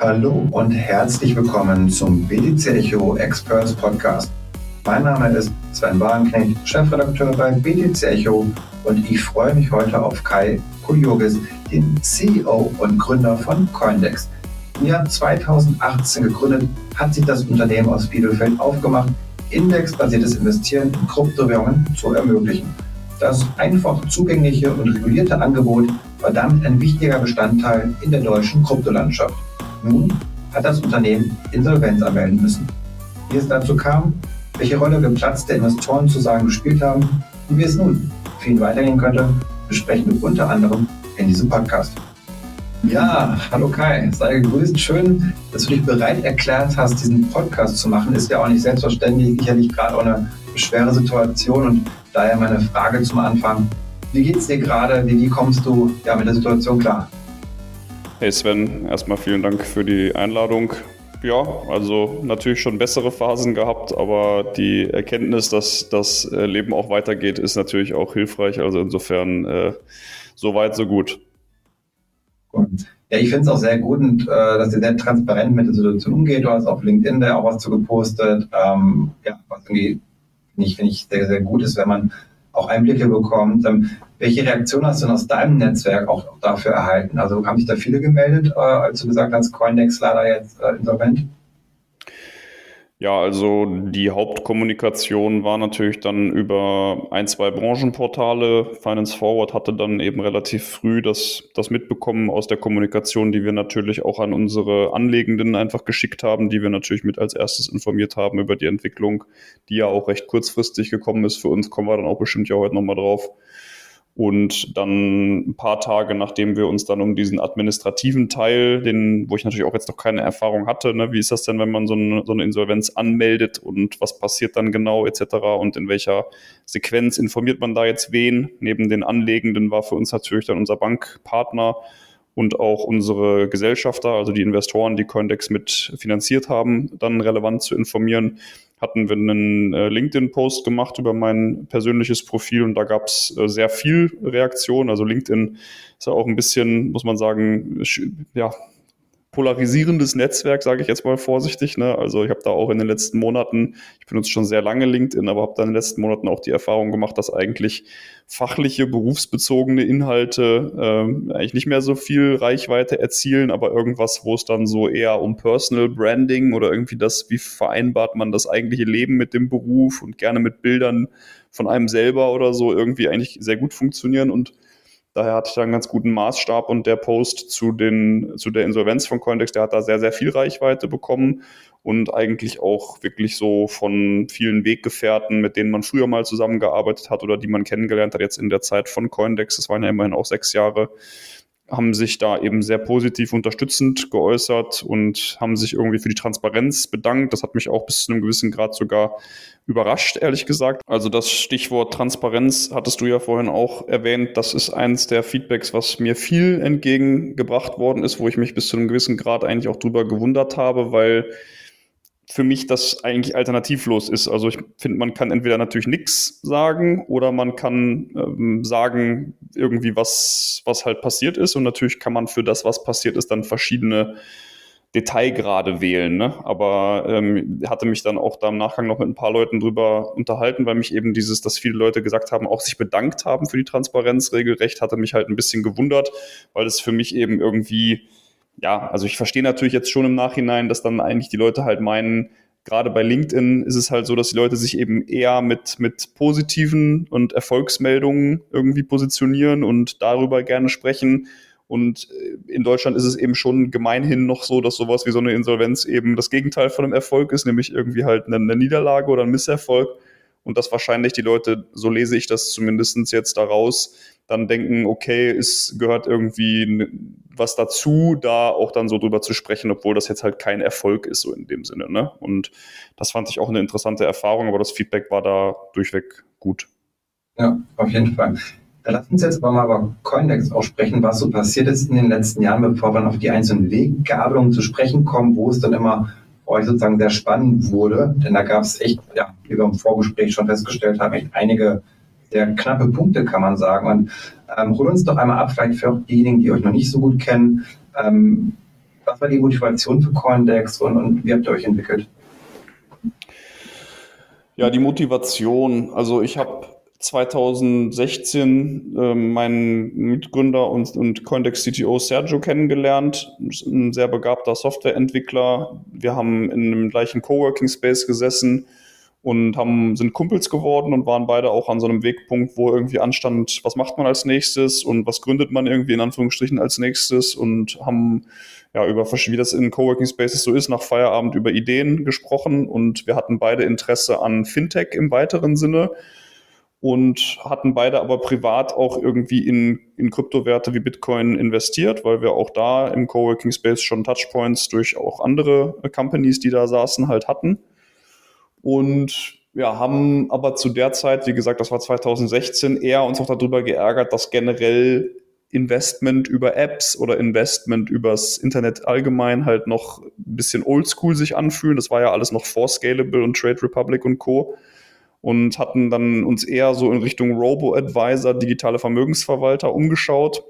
Hallo und herzlich willkommen zum BTC Echo Experts Podcast. Mein Name ist Sven Wagenknecht, Chefredakteur bei BTC Echo und ich freue mich heute auf Kai Kujogis, den CEO und Gründer von Coindex. Im Jahr 2018 gegründet, hat sich das Unternehmen aus Bielefeld aufgemacht, indexbasiertes Investieren in Kryptowährungen zu ermöglichen. Das einfach zugängliche und regulierte Angebot war damit ein wichtiger Bestandteil in der deutschen Kryptolandschaft. Nun hat das Unternehmen Insolvenz anmelden müssen. Wie es dazu kam, welche Rolle geplatzte Investoren zu sagen gespielt haben und wie es nun für ihn weitergehen könnte, besprechen wir unter anderem in diesem Podcast. Ja, hallo Kai, sei gegrüßt. Schön, dass du dich bereit erklärt hast, diesen Podcast zu machen. Ist ja auch nicht selbstverständlich, sicherlich gerade auch eine schwere Situation und daher meine Frage zum Anfang. Wie geht es dir gerade? Wie, wie kommst du ja, mit der Situation klar? Hey Sven, erstmal vielen Dank für die Einladung. Ja, also natürlich schon bessere Phasen gehabt, aber die Erkenntnis, dass das äh, Leben auch weitergeht, ist natürlich auch hilfreich. Also insofern äh, so weit, so gut. Ja, ich finde es auch sehr gut, und, äh, dass ihr sehr transparent mit der Situation umgeht. Du hast auf LinkedIn da auch was zu gepostet. Ähm, ja, was irgendwie finde ich, find ich sehr, sehr gut ist, wenn man auch Einblicke bekommt. Ähm, welche Reaktion hast du denn aus deinem Netzwerk auch dafür erhalten? Also haben sich da viele gemeldet, äh, als du gesagt hast, Coindex leider jetzt äh, insolvent? Ja, also die Hauptkommunikation war natürlich dann über ein, zwei Branchenportale. Finance Forward hatte dann eben relativ früh das, das mitbekommen aus der Kommunikation, die wir natürlich auch an unsere Anlegenden einfach geschickt haben, die wir natürlich mit als erstes informiert haben über die Entwicklung, die ja auch recht kurzfristig gekommen ist. Für uns kommen wir dann auch bestimmt ja heute nochmal drauf. Und dann ein paar Tage, nachdem wir uns dann um diesen administrativen Teil, den, wo ich natürlich auch jetzt noch keine Erfahrung hatte, ne, wie ist das denn, wenn man so eine, so eine Insolvenz anmeldet und was passiert dann genau etc. und in welcher Sequenz informiert man da jetzt wen? Neben den Anlegenden war für uns natürlich dann unser Bankpartner und auch unsere Gesellschafter, also die Investoren, die Coindex mit finanziert haben, dann relevant zu informieren hatten wir einen äh, LinkedIn-Post gemacht über mein persönliches Profil und da gab es äh, sehr viel Reaktion. Also LinkedIn ist ja auch ein bisschen, muss man sagen, ja, polarisierendes Netzwerk, sage ich jetzt mal vorsichtig. Ne? Also ich habe da auch in den letzten Monaten, ich benutze schon sehr lange LinkedIn, aber habe da in den letzten Monaten auch die Erfahrung gemacht, dass eigentlich fachliche, berufsbezogene Inhalte äh, eigentlich nicht mehr so viel Reichweite erzielen, aber irgendwas, wo es dann so eher um Personal Branding oder irgendwie das, wie vereinbart man das eigentliche Leben mit dem Beruf und gerne mit Bildern von einem selber oder so irgendwie eigentlich sehr gut funktionieren und Daher hatte ich da einen ganz guten Maßstab und der Post zu, den, zu der Insolvenz von Coindex, der hat da sehr, sehr viel Reichweite bekommen und eigentlich auch wirklich so von vielen Weggefährten, mit denen man früher mal zusammengearbeitet hat oder die man kennengelernt hat jetzt in der Zeit von Coindex. Das waren ja immerhin auch sechs Jahre haben sich da eben sehr positiv unterstützend geäußert und haben sich irgendwie für die Transparenz bedankt. Das hat mich auch bis zu einem gewissen Grad sogar überrascht, ehrlich gesagt. Also das Stichwort Transparenz hattest du ja vorhin auch erwähnt. Das ist eins der Feedbacks, was mir viel entgegengebracht worden ist, wo ich mich bis zu einem gewissen Grad eigentlich auch drüber gewundert habe, weil für mich das eigentlich alternativlos ist. Also ich finde, man kann entweder natürlich nichts sagen oder man kann ähm, sagen, irgendwie was, was halt passiert ist. Und natürlich kann man für das, was passiert ist, dann verschiedene Detailgrade wählen. Ne? Aber ähm, hatte mich dann auch da im Nachgang noch mit ein paar Leuten drüber unterhalten, weil mich eben dieses, dass viele Leute gesagt haben, auch sich bedankt haben für die Transparenz regelrecht, hatte mich halt ein bisschen gewundert, weil es für mich eben irgendwie ja, also ich verstehe natürlich jetzt schon im Nachhinein, dass dann eigentlich die Leute halt meinen, gerade bei LinkedIn ist es halt so, dass die Leute sich eben eher mit, mit positiven und Erfolgsmeldungen irgendwie positionieren und darüber gerne sprechen. Und äh, in Deutschland ist es eben schon gemeinhin noch so, dass sowas wie so eine Insolvenz eben das Gegenteil von einem Erfolg ist, nämlich irgendwie halt eine, eine Niederlage oder ein Misserfolg. Und dass wahrscheinlich die Leute, so lese ich das zumindest jetzt daraus, dann denken, okay, es gehört irgendwie was dazu, da auch dann so drüber zu sprechen, obwohl das jetzt halt kein Erfolg ist, so in dem Sinne. Ne? Und das fand ich auch eine interessante Erfahrung, aber das Feedback war da durchweg gut. Ja, auf jeden Fall. Da lass uns jetzt aber mal über Coindex auch sprechen, was so passiert ist in den letzten Jahren, bevor wir auf die einzelnen Weggabelungen zu sprechen kommen, wo es dann immer für euch sozusagen sehr spannend wurde. Denn da gab es echt, ja, wie wir im Vorgespräch schon festgestellt haben, echt einige sehr knappe Punkte, kann man sagen. Und ähm, hol uns doch einmal ab, vielleicht für diejenigen, die euch noch nicht so gut kennen. Ähm, was war die Motivation für Coindex und, und wie habt ihr euch entwickelt? Ja, die Motivation. Also ich habe 2016 äh, meinen Mitgründer und, und Coindex CTO Sergio kennengelernt, ein sehr begabter Softwareentwickler. Wir haben in einem gleichen Coworking Space gesessen und haben, sind Kumpels geworden und waren beide auch an so einem Wegpunkt, wo irgendwie anstand, was macht man als nächstes und was gründet man irgendwie in Anführungsstrichen als nächstes und haben ja über wie das in Coworking Spaces so ist, nach Feierabend über Ideen gesprochen und wir hatten beide Interesse an Fintech im weiteren Sinne und hatten beide aber privat auch irgendwie in, in Kryptowerte wie Bitcoin investiert, weil wir auch da im Coworking Space schon Touchpoints durch auch andere Companies, die da saßen, halt hatten. Und ja, haben aber zu der Zeit, wie gesagt, das war 2016, eher uns auch darüber geärgert, dass generell Investment über Apps oder Investment übers Internet allgemein halt noch ein bisschen oldschool sich anfühlen. Das war ja alles noch vor Scalable und Trade Republic und Co. Und hatten dann uns eher so in Richtung Robo-Advisor, digitale Vermögensverwalter umgeschaut.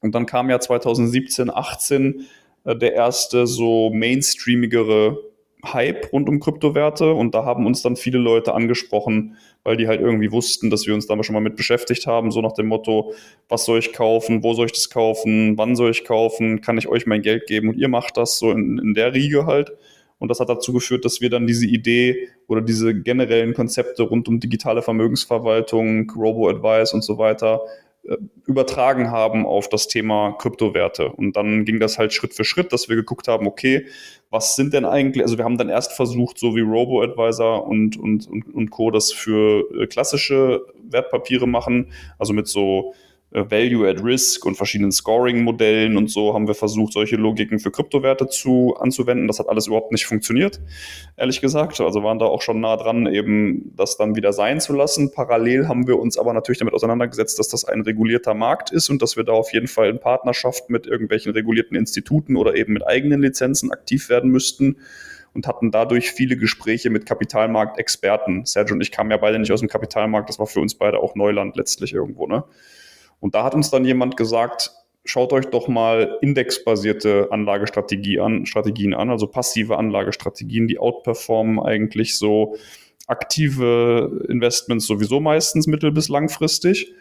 Und dann kam ja 2017, 18 äh, der erste so mainstreamigere Hype rund um Kryptowerte und da haben uns dann viele Leute angesprochen, weil die halt irgendwie wussten, dass wir uns da schon mal mit beschäftigt haben, so nach dem Motto, was soll ich kaufen, wo soll ich das kaufen, wann soll ich kaufen, kann ich euch mein Geld geben und ihr macht das so in, in der Riege halt. Und das hat dazu geführt, dass wir dann diese Idee oder diese generellen Konzepte rund um digitale Vermögensverwaltung, Robo-Advice und so weiter übertragen haben auf das Thema Kryptowerte. Und dann ging das halt Schritt für Schritt, dass wir geguckt haben, okay, was sind denn eigentlich, also wir haben dann erst versucht, so wie Robo-Advisor und, und, und, und Co. das für äh, klassische Wertpapiere machen, also mit so äh, Value at Risk und verschiedenen Scoring-Modellen und so haben wir versucht, solche Logiken für Kryptowerte zu anzuwenden. Das hat alles überhaupt nicht funktioniert, ehrlich gesagt. Also waren da auch schon nah dran, eben das dann wieder sein zu lassen. Parallel haben wir uns aber natürlich damit auseinandergesetzt, dass das ein regulierter Markt ist und dass wir da auf jeden Fall in Partnerschaft mit irgendwelchen regulierten Instituten oder eben mit eigenen Lizenzen aktiv werden müssten und hatten dadurch viele Gespräche mit Kapitalmarktexperten. Sergio und ich kamen ja beide nicht aus dem Kapitalmarkt, das war für uns beide auch Neuland letztlich irgendwo, ne? Und da hat uns dann jemand gesagt, schaut euch doch mal indexbasierte Anlagestrategie an, Strategien an, also passive Anlagestrategien, die outperformen eigentlich so aktive Investments sowieso meistens mittel- bis langfristig.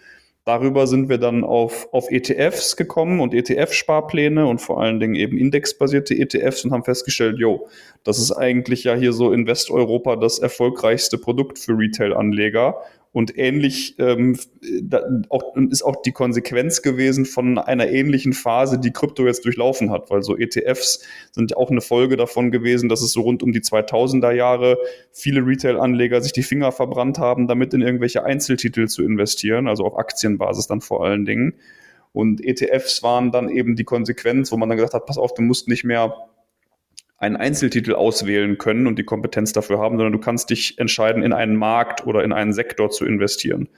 Darüber sind wir dann auf, auf ETFs gekommen und ETF-Sparpläne und vor allen Dingen eben indexbasierte ETFs und haben festgestellt, jo, das ist eigentlich ja hier so in Westeuropa das erfolgreichste Produkt für Retail-Anleger und ähnlich ähm, da, auch, ist auch die Konsequenz gewesen von einer ähnlichen Phase, die Krypto jetzt durchlaufen hat, weil so ETFs sind auch eine Folge davon gewesen, dass es so rund um die 2000er Jahre viele Retail-Anleger sich die Finger verbrannt haben, damit in irgendwelche Einzeltitel zu investieren, also auf Aktienbasis dann vor allen Dingen. Und ETFs waren dann eben die Konsequenz, wo man dann gesagt hat, pass auf, du musst nicht mehr einen Einzeltitel auswählen können und die Kompetenz dafür haben, sondern du kannst dich entscheiden, in einen Markt oder in einen Sektor zu investieren.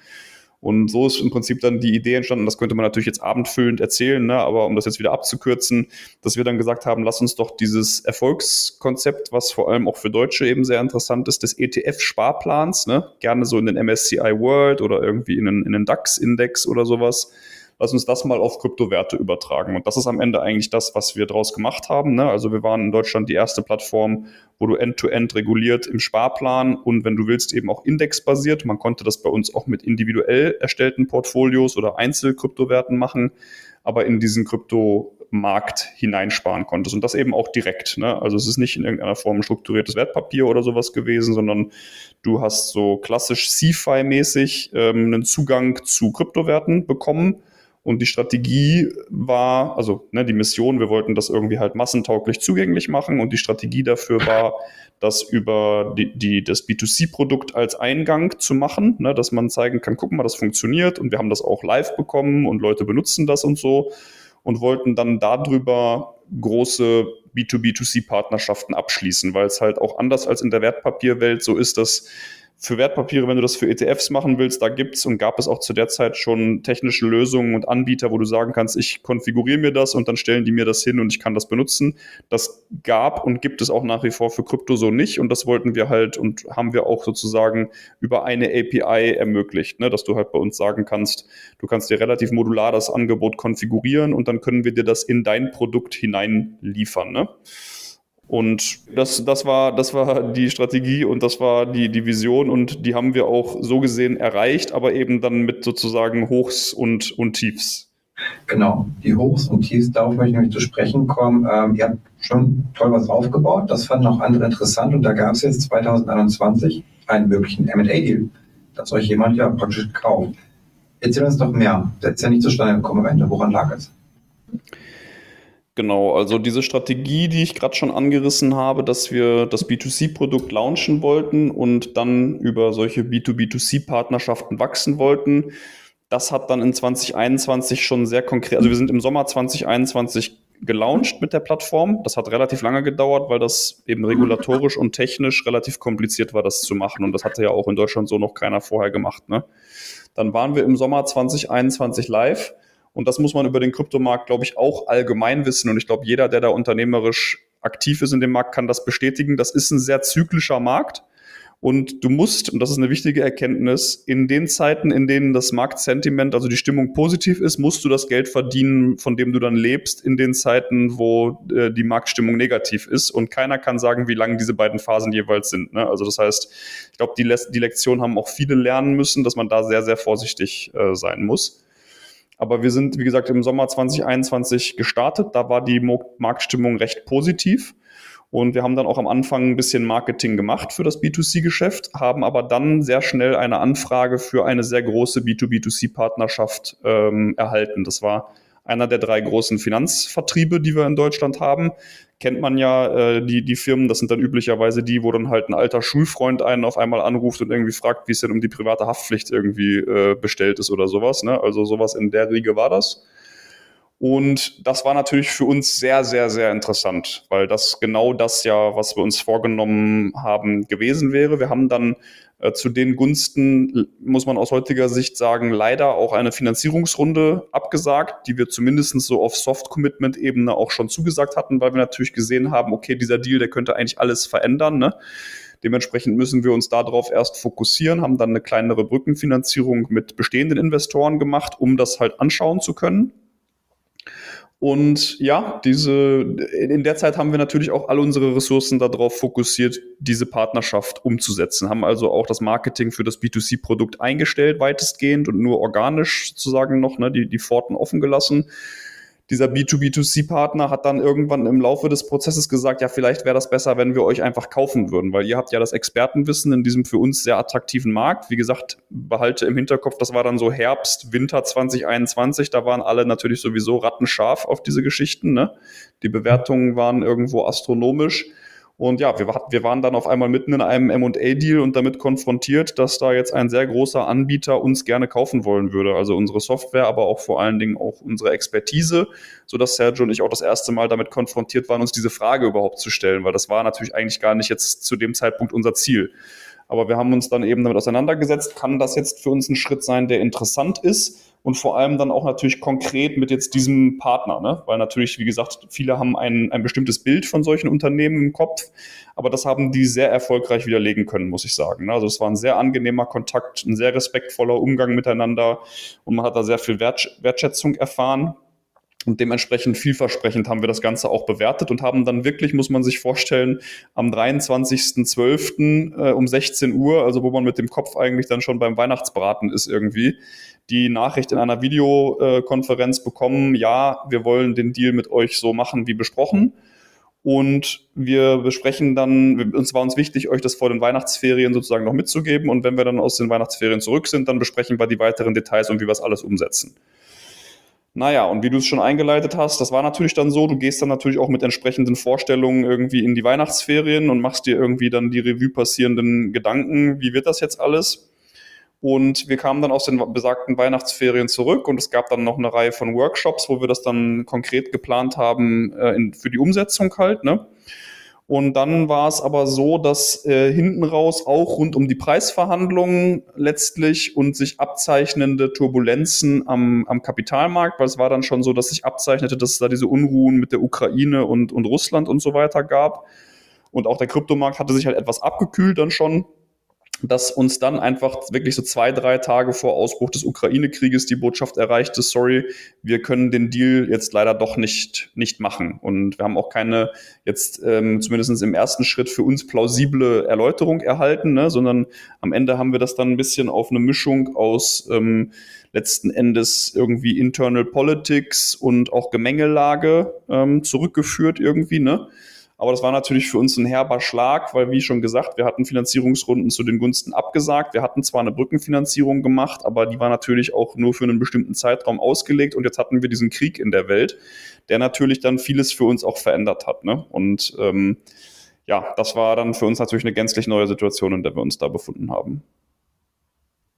Und so ist im Prinzip dann die Idee entstanden, das könnte man natürlich jetzt abendfüllend erzählen, ne? aber um das jetzt wieder abzukürzen, dass wir dann gesagt haben, lass uns doch dieses Erfolgskonzept, was vor allem auch für Deutsche eben sehr interessant ist, des ETF-Sparplans, ne? gerne so in den MSCI World oder irgendwie in den, in den DAX-Index oder sowas, lass uns das mal auf Kryptowerte übertragen. Und das ist am Ende eigentlich das, was wir daraus gemacht haben. Ne? Also wir waren in Deutschland die erste Plattform, wo du end-to-end -end reguliert im Sparplan und wenn du willst eben auch indexbasiert. Man konnte das bei uns auch mit individuell erstellten Portfolios oder Einzelkryptowerten machen, aber in diesen Kryptomarkt hineinsparen konntest und das eben auch direkt. Ne? Also es ist nicht in irgendeiner Form ein strukturiertes Wertpapier oder sowas gewesen, sondern du hast so klassisch CFI-mäßig ähm, einen Zugang zu Kryptowerten bekommen und die Strategie war, also ne, die Mission, wir wollten das irgendwie halt massentauglich zugänglich machen. Und die Strategie dafür war, das über die, die, das B2C-Produkt als Eingang zu machen, ne, dass man zeigen kann, guck mal, das funktioniert. Und wir haben das auch live bekommen und Leute benutzen das und so. Und wollten dann darüber große B2B2C-Partnerschaften abschließen, weil es halt auch anders als in der Wertpapierwelt so ist, dass für Wertpapiere, wenn du das für ETFs machen willst, da gibt's und gab es auch zu der Zeit schon technische Lösungen und Anbieter, wo du sagen kannst, ich konfiguriere mir das und dann stellen die mir das hin und ich kann das benutzen. Das gab und gibt es auch nach wie vor für Krypto so nicht und das wollten wir halt und haben wir auch sozusagen über eine API ermöglicht, ne, dass du halt bei uns sagen kannst, du kannst dir relativ modular das Angebot konfigurieren und dann können wir dir das in dein Produkt hineinliefern. Ne? Und das, das, war, das war die Strategie und das war die, die Vision und die haben wir auch so gesehen erreicht, aber eben dann mit sozusagen Hochs und, und Tiefs. Genau, die Hochs und Tiefs, darauf möchte ich nämlich zu sprechen kommen. Ähm, ihr habt schon toll was aufgebaut, das fanden auch andere interessant und da gab es jetzt 2021 einen möglichen M&A-Deal, dass euch jemand ja praktisch kauft. Erzähl uns doch mehr. Das ist ja nicht zustande gekommen am. Woran lag es? Genau, also diese Strategie, die ich gerade schon angerissen habe, dass wir das B2C-Produkt launchen wollten und dann über solche B2B2C-Partnerschaften wachsen wollten, das hat dann in 2021 schon sehr konkret, also wir sind im Sommer 2021 gelauncht mit der Plattform. Das hat relativ lange gedauert, weil das eben regulatorisch und technisch relativ kompliziert war, das zu machen. Und das hatte ja auch in Deutschland so noch keiner vorher gemacht. Ne? Dann waren wir im Sommer 2021 live und das muss man über den Kryptomarkt, glaube ich, auch allgemein wissen. Und ich glaube, jeder, der da unternehmerisch aktiv ist in dem Markt, kann das bestätigen. Das ist ein sehr zyklischer Markt. Und du musst, und das ist eine wichtige Erkenntnis, in den Zeiten, in denen das Marktsentiment, also die Stimmung positiv ist, musst du das Geld verdienen, von dem du dann lebst, in den Zeiten, wo äh, die Marktstimmung negativ ist. Und keiner kann sagen, wie lang diese beiden Phasen jeweils sind. Ne? Also das heißt, ich glaube, die, Le die Lektion haben auch viele lernen müssen, dass man da sehr, sehr vorsichtig äh, sein muss. Aber wir sind, wie gesagt, im Sommer 2021 gestartet. Da war die Marktstimmung recht positiv. Und wir haben dann auch am Anfang ein bisschen Marketing gemacht für das B2C-Geschäft, haben aber dann sehr schnell eine Anfrage für eine sehr große B2B2C-Partnerschaft ähm, erhalten. Das war einer der drei großen Finanzvertriebe, die wir in Deutschland haben. Kennt man ja äh, die, die Firmen, das sind dann üblicherweise die, wo dann halt ein alter Schulfreund einen auf einmal anruft und irgendwie fragt, wie es denn um die private Haftpflicht irgendwie äh, bestellt ist oder sowas. Ne? Also sowas in der Riege war das. Und das war natürlich für uns sehr, sehr, sehr interessant, weil das genau das ja, was wir uns vorgenommen haben, gewesen wäre. Wir haben dann zu den Gunsten, muss man aus heutiger Sicht sagen, leider auch eine Finanzierungsrunde abgesagt, die wir zumindest so auf Soft-Commitment-Ebene auch schon zugesagt hatten, weil wir natürlich gesehen haben, okay, dieser Deal, der könnte eigentlich alles verändern. Ne? Dementsprechend müssen wir uns darauf erst fokussieren, haben dann eine kleinere Brückenfinanzierung mit bestehenden Investoren gemacht, um das halt anschauen zu können. Und ja, diese, in der Zeit haben wir natürlich auch alle unsere Ressourcen darauf fokussiert, diese Partnerschaft umzusetzen. Haben also auch das Marketing für das B2C-Produkt eingestellt, weitestgehend und nur organisch sozusagen noch, ne, die, die Pforten offen gelassen dieser B2B2C-Partner hat dann irgendwann im Laufe des Prozesses gesagt, ja, vielleicht wäre das besser, wenn wir euch einfach kaufen würden, weil ihr habt ja das Expertenwissen in diesem für uns sehr attraktiven Markt. Wie gesagt, behalte im Hinterkopf, das war dann so Herbst, Winter 2021, da waren alle natürlich sowieso rattenscharf auf diese Geschichten. Ne? Die Bewertungen waren irgendwo astronomisch. Und ja, wir, wir waren dann auf einmal mitten in einem M&A-Deal und damit konfrontiert, dass da jetzt ein sehr großer Anbieter uns gerne kaufen wollen würde. Also unsere Software, aber auch vor allen Dingen auch unsere Expertise, sodass Sergio und ich auch das erste Mal damit konfrontiert waren, uns diese Frage überhaupt zu stellen, weil das war natürlich eigentlich gar nicht jetzt zu dem Zeitpunkt unser Ziel. Aber wir haben uns dann eben damit auseinandergesetzt, kann das jetzt für uns ein Schritt sein, der interessant ist? Und vor allem dann auch natürlich konkret mit jetzt diesem Partner, ne? weil natürlich, wie gesagt, viele haben ein, ein bestimmtes Bild von solchen Unternehmen im Kopf, aber das haben die sehr erfolgreich widerlegen können, muss ich sagen. Ne? Also es war ein sehr angenehmer Kontakt, ein sehr respektvoller Umgang miteinander und man hat da sehr viel Wertschätzung erfahren. Und dementsprechend vielversprechend haben wir das Ganze auch bewertet und haben dann wirklich, muss man sich vorstellen, am 23.12. Äh, um 16 Uhr, also wo man mit dem Kopf eigentlich dann schon beim Weihnachtsbraten ist irgendwie, die Nachricht in einer Videokonferenz bekommen, ja, wir wollen den Deal mit euch so machen wie besprochen. Und wir besprechen dann, uns war uns wichtig, euch das vor den Weihnachtsferien sozusagen noch mitzugeben. Und wenn wir dann aus den Weihnachtsferien zurück sind, dann besprechen wir die weiteren Details und wie wir es alles umsetzen. Naja, und wie du es schon eingeleitet hast, das war natürlich dann so, du gehst dann natürlich auch mit entsprechenden Vorstellungen irgendwie in die Weihnachtsferien und machst dir irgendwie dann die Revue passierenden Gedanken, wie wird das jetzt alles? Und wir kamen dann aus den besagten Weihnachtsferien zurück und es gab dann noch eine Reihe von Workshops, wo wir das dann konkret geplant haben äh, in, für die Umsetzung halt. Ne? Und dann war es aber so, dass äh, hinten raus auch rund um die Preisverhandlungen letztlich und sich abzeichnende Turbulenzen am, am Kapitalmarkt, weil es war dann schon so, dass sich abzeichnete, dass es da diese Unruhen mit der Ukraine und, und Russland und so weiter gab. Und auch der Kryptomarkt hatte sich halt etwas abgekühlt dann schon dass uns dann einfach wirklich so zwei, drei Tage vor Ausbruch des Ukraine-Krieges die Botschaft erreichte, sorry, wir können den Deal jetzt leider doch nicht, nicht machen. Und wir haben auch keine jetzt ähm, zumindest im ersten Schritt für uns plausible Erläuterung erhalten, ne? sondern am Ende haben wir das dann ein bisschen auf eine Mischung aus ähm, letzten Endes irgendwie Internal Politics und auch Gemengelage ähm, zurückgeführt irgendwie, ne? Aber das war natürlich für uns ein herber Schlag, weil, wie schon gesagt, wir hatten Finanzierungsrunden zu den Gunsten abgesagt. Wir hatten zwar eine Brückenfinanzierung gemacht, aber die war natürlich auch nur für einen bestimmten Zeitraum ausgelegt. Und jetzt hatten wir diesen Krieg in der Welt, der natürlich dann vieles für uns auch verändert hat. Ne? Und ähm, ja, das war dann für uns natürlich eine gänzlich neue Situation, in der wir uns da befunden haben.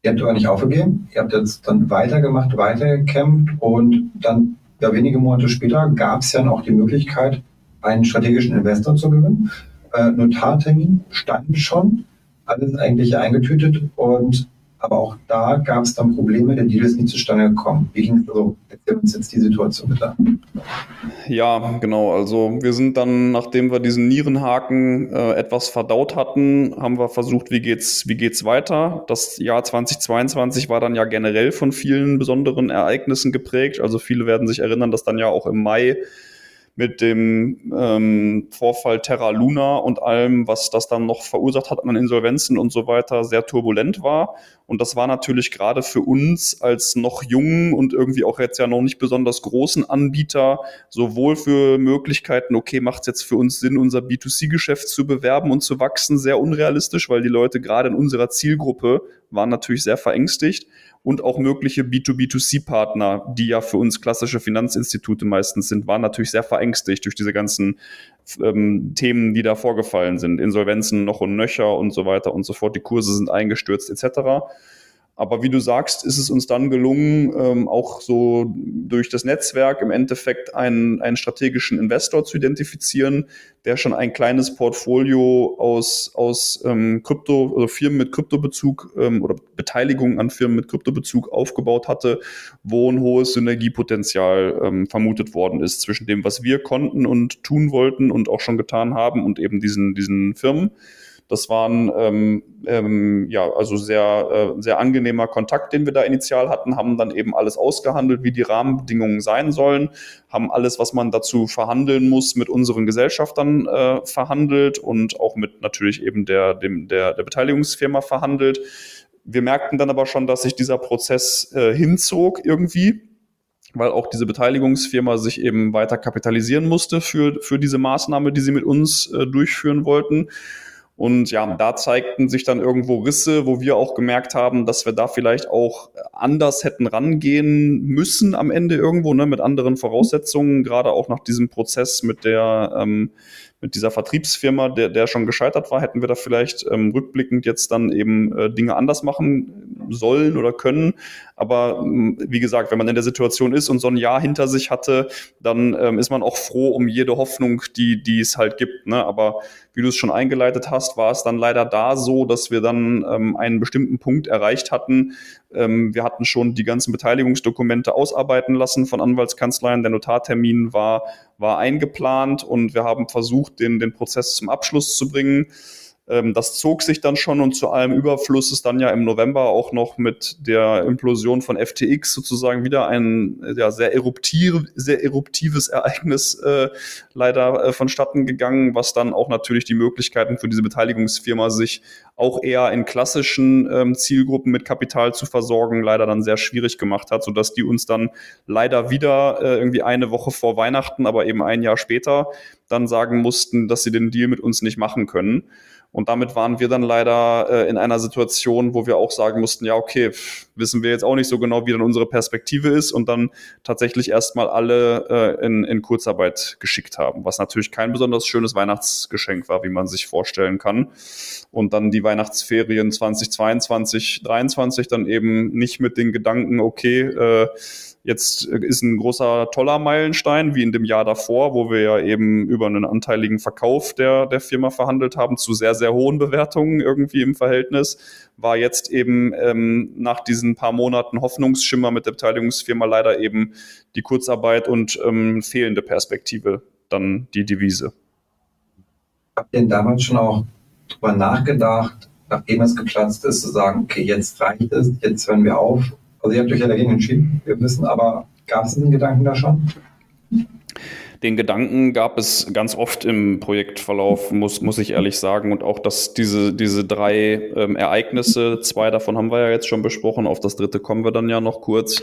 Ihr habt aber nicht aufgegeben. Ihr habt jetzt dann weitergemacht, weitergekämpft und dann ja, wenige Monate später gab es ja auch die Möglichkeit, einen strategischen Investor zu gewinnen. Äh, Notartermin stand schon, alles eigentlich eingetütet und aber auch da gab es dann Probleme, der Deal ist nicht zustande gekommen. Wie ging es also? Erzähl uns jetzt die Situation bitte. Ja, genau. Also wir sind dann, nachdem wir diesen Nierenhaken äh, etwas verdaut hatten, haben wir versucht, wie geht's, wie geht's weiter. Das Jahr 2022 war dann ja generell von vielen besonderen Ereignissen geprägt. Also viele werden sich erinnern, dass dann ja auch im Mai mit dem ähm, Vorfall Terra Luna und allem, was das dann noch verursacht hat an Insolvenzen und so weiter, sehr turbulent war. Und das war natürlich gerade für uns als noch jungen und irgendwie auch jetzt ja noch nicht besonders großen Anbieter sowohl für Möglichkeiten, okay, macht es jetzt für uns Sinn, unser B2C-Geschäft zu bewerben und zu wachsen, sehr unrealistisch, weil die Leute gerade in unserer Zielgruppe waren natürlich sehr verängstigt. Und auch mögliche B2B2C-Partner, die ja für uns klassische Finanzinstitute meistens sind, waren natürlich sehr verängstigt durch diese ganzen ähm, Themen, die da vorgefallen sind. Insolvenzen noch und nöcher und so weiter und so fort. Die Kurse sind eingestürzt etc. Aber wie du sagst, ist es uns dann gelungen, ähm, auch so durch das Netzwerk im Endeffekt einen, einen strategischen Investor zu identifizieren, der schon ein kleines Portfolio aus, aus ähm, Krypto, also Firmen mit Kryptobezug ähm, oder Beteiligungen an Firmen mit Kryptobezug aufgebaut hatte, wo ein hohes Synergiepotenzial ähm, vermutet worden ist zwischen dem, was wir konnten und tun wollten und auch schon getan haben und eben diesen, diesen Firmen. Das waren ähm, ähm, ja also sehr, äh, sehr angenehmer Kontakt, den wir da initial hatten, haben dann eben alles ausgehandelt, wie die Rahmenbedingungen sein sollen, haben alles, was man dazu verhandeln muss, mit unseren Gesellschaftern äh, verhandelt und auch mit natürlich eben der, dem, der, der Beteiligungsfirma verhandelt. Wir merkten dann aber schon, dass sich dieser Prozess äh, hinzog irgendwie weil auch diese Beteiligungsfirma sich eben weiter kapitalisieren musste für, für diese Maßnahme, die sie mit uns äh, durchführen wollten. Und ja, da zeigten sich dann irgendwo Risse, wo wir auch gemerkt haben, dass wir da vielleicht auch anders hätten rangehen müssen am Ende irgendwo, ne, mit anderen Voraussetzungen, gerade auch nach diesem Prozess mit der, ähm, mit dieser Vertriebsfirma, der, der schon gescheitert war, hätten wir da vielleicht ähm, rückblickend jetzt dann eben äh, Dinge anders machen sollen oder können. Aber ähm, wie gesagt, wenn man in der Situation ist und so ein Jahr hinter sich hatte, dann ähm, ist man auch froh um jede Hoffnung, die, die es halt gibt. Ne? Aber wie du es schon eingeleitet hast, war es dann leider da so, dass wir dann ähm, einen bestimmten Punkt erreicht hatten. Ähm, wir hatten schon die ganzen Beteiligungsdokumente ausarbeiten lassen von Anwaltskanzleien. Der Notartermin war, war eingeplant und wir haben versucht, den, den Prozess zum Abschluss zu bringen. Ähm, das zog sich dann schon und zu allem Überfluss ist dann ja im November auch noch mit der Implosion von FTX sozusagen wieder ein ja, sehr, eruptiv, sehr eruptives Ereignis äh, leider äh, vonstatten gegangen, was dann auch natürlich die Möglichkeiten für diese Beteiligungsfirma sich auch eher in klassischen ähm, Zielgruppen mit Kapital zu versorgen, leider dann sehr schwierig gemacht hat, sodass die uns dann leider wieder äh, irgendwie eine Woche vor Weihnachten, aber eben ein Jahr später dann sagen mussten, dass sie den Deal mit uns nicht machen können. Und damit waren wir dann leider äh, in einer Situation, wo wir auch sagen mussten, ja, okay, wissen wir jetzt auch nicht so genau, wie dann unsere Perspektive ist und dann tatsächlich erstmal alle äh, in, in Kurzarbeit geschickt haben, was natürlich kein besonders schönes Weihnachtsgeschenk war, wie man sich vorstellen kann. Und dann die Weihnachtsferien 2022, 2023 dann eben nicht mit den Gedanken, okay, äh, Jetzt ist ein großer, toller Meilenstein, wie in dem Jahr davor, wo wir ja eben über einen anteiligen Verkauf der, der Firma verhandelt haben, zu sehr, sehr hohen Bewertungen irgendwie im Verhältnis, war jetzt eben ähm, nach diesen paar Monaten Hoffnungsschimmer mit der Beteiligungsfirma leider eben die Kurzarbeit und ähm, fehlende Perspektive dann die Devise. Habt ihr denn damals schon auch drüber nachgedacht, nachdem es geplatzt ist, zu sagen, okay, jetzt reicht es, jetzt hören wir auf also ihr habt euch ja dagegen entschieden, wir wissen, aber gab es den Gedanken da schon? Den Gedanken gab es ganz oft im Projektverlauf, muss, muss ich ehrlich sagen. Und auch, dass diese, diese drei ähm, Ereignisse, zwei davon haben wir ja jetzt schon besprochen, auf das dritte kommen wir dann ja noch kurz,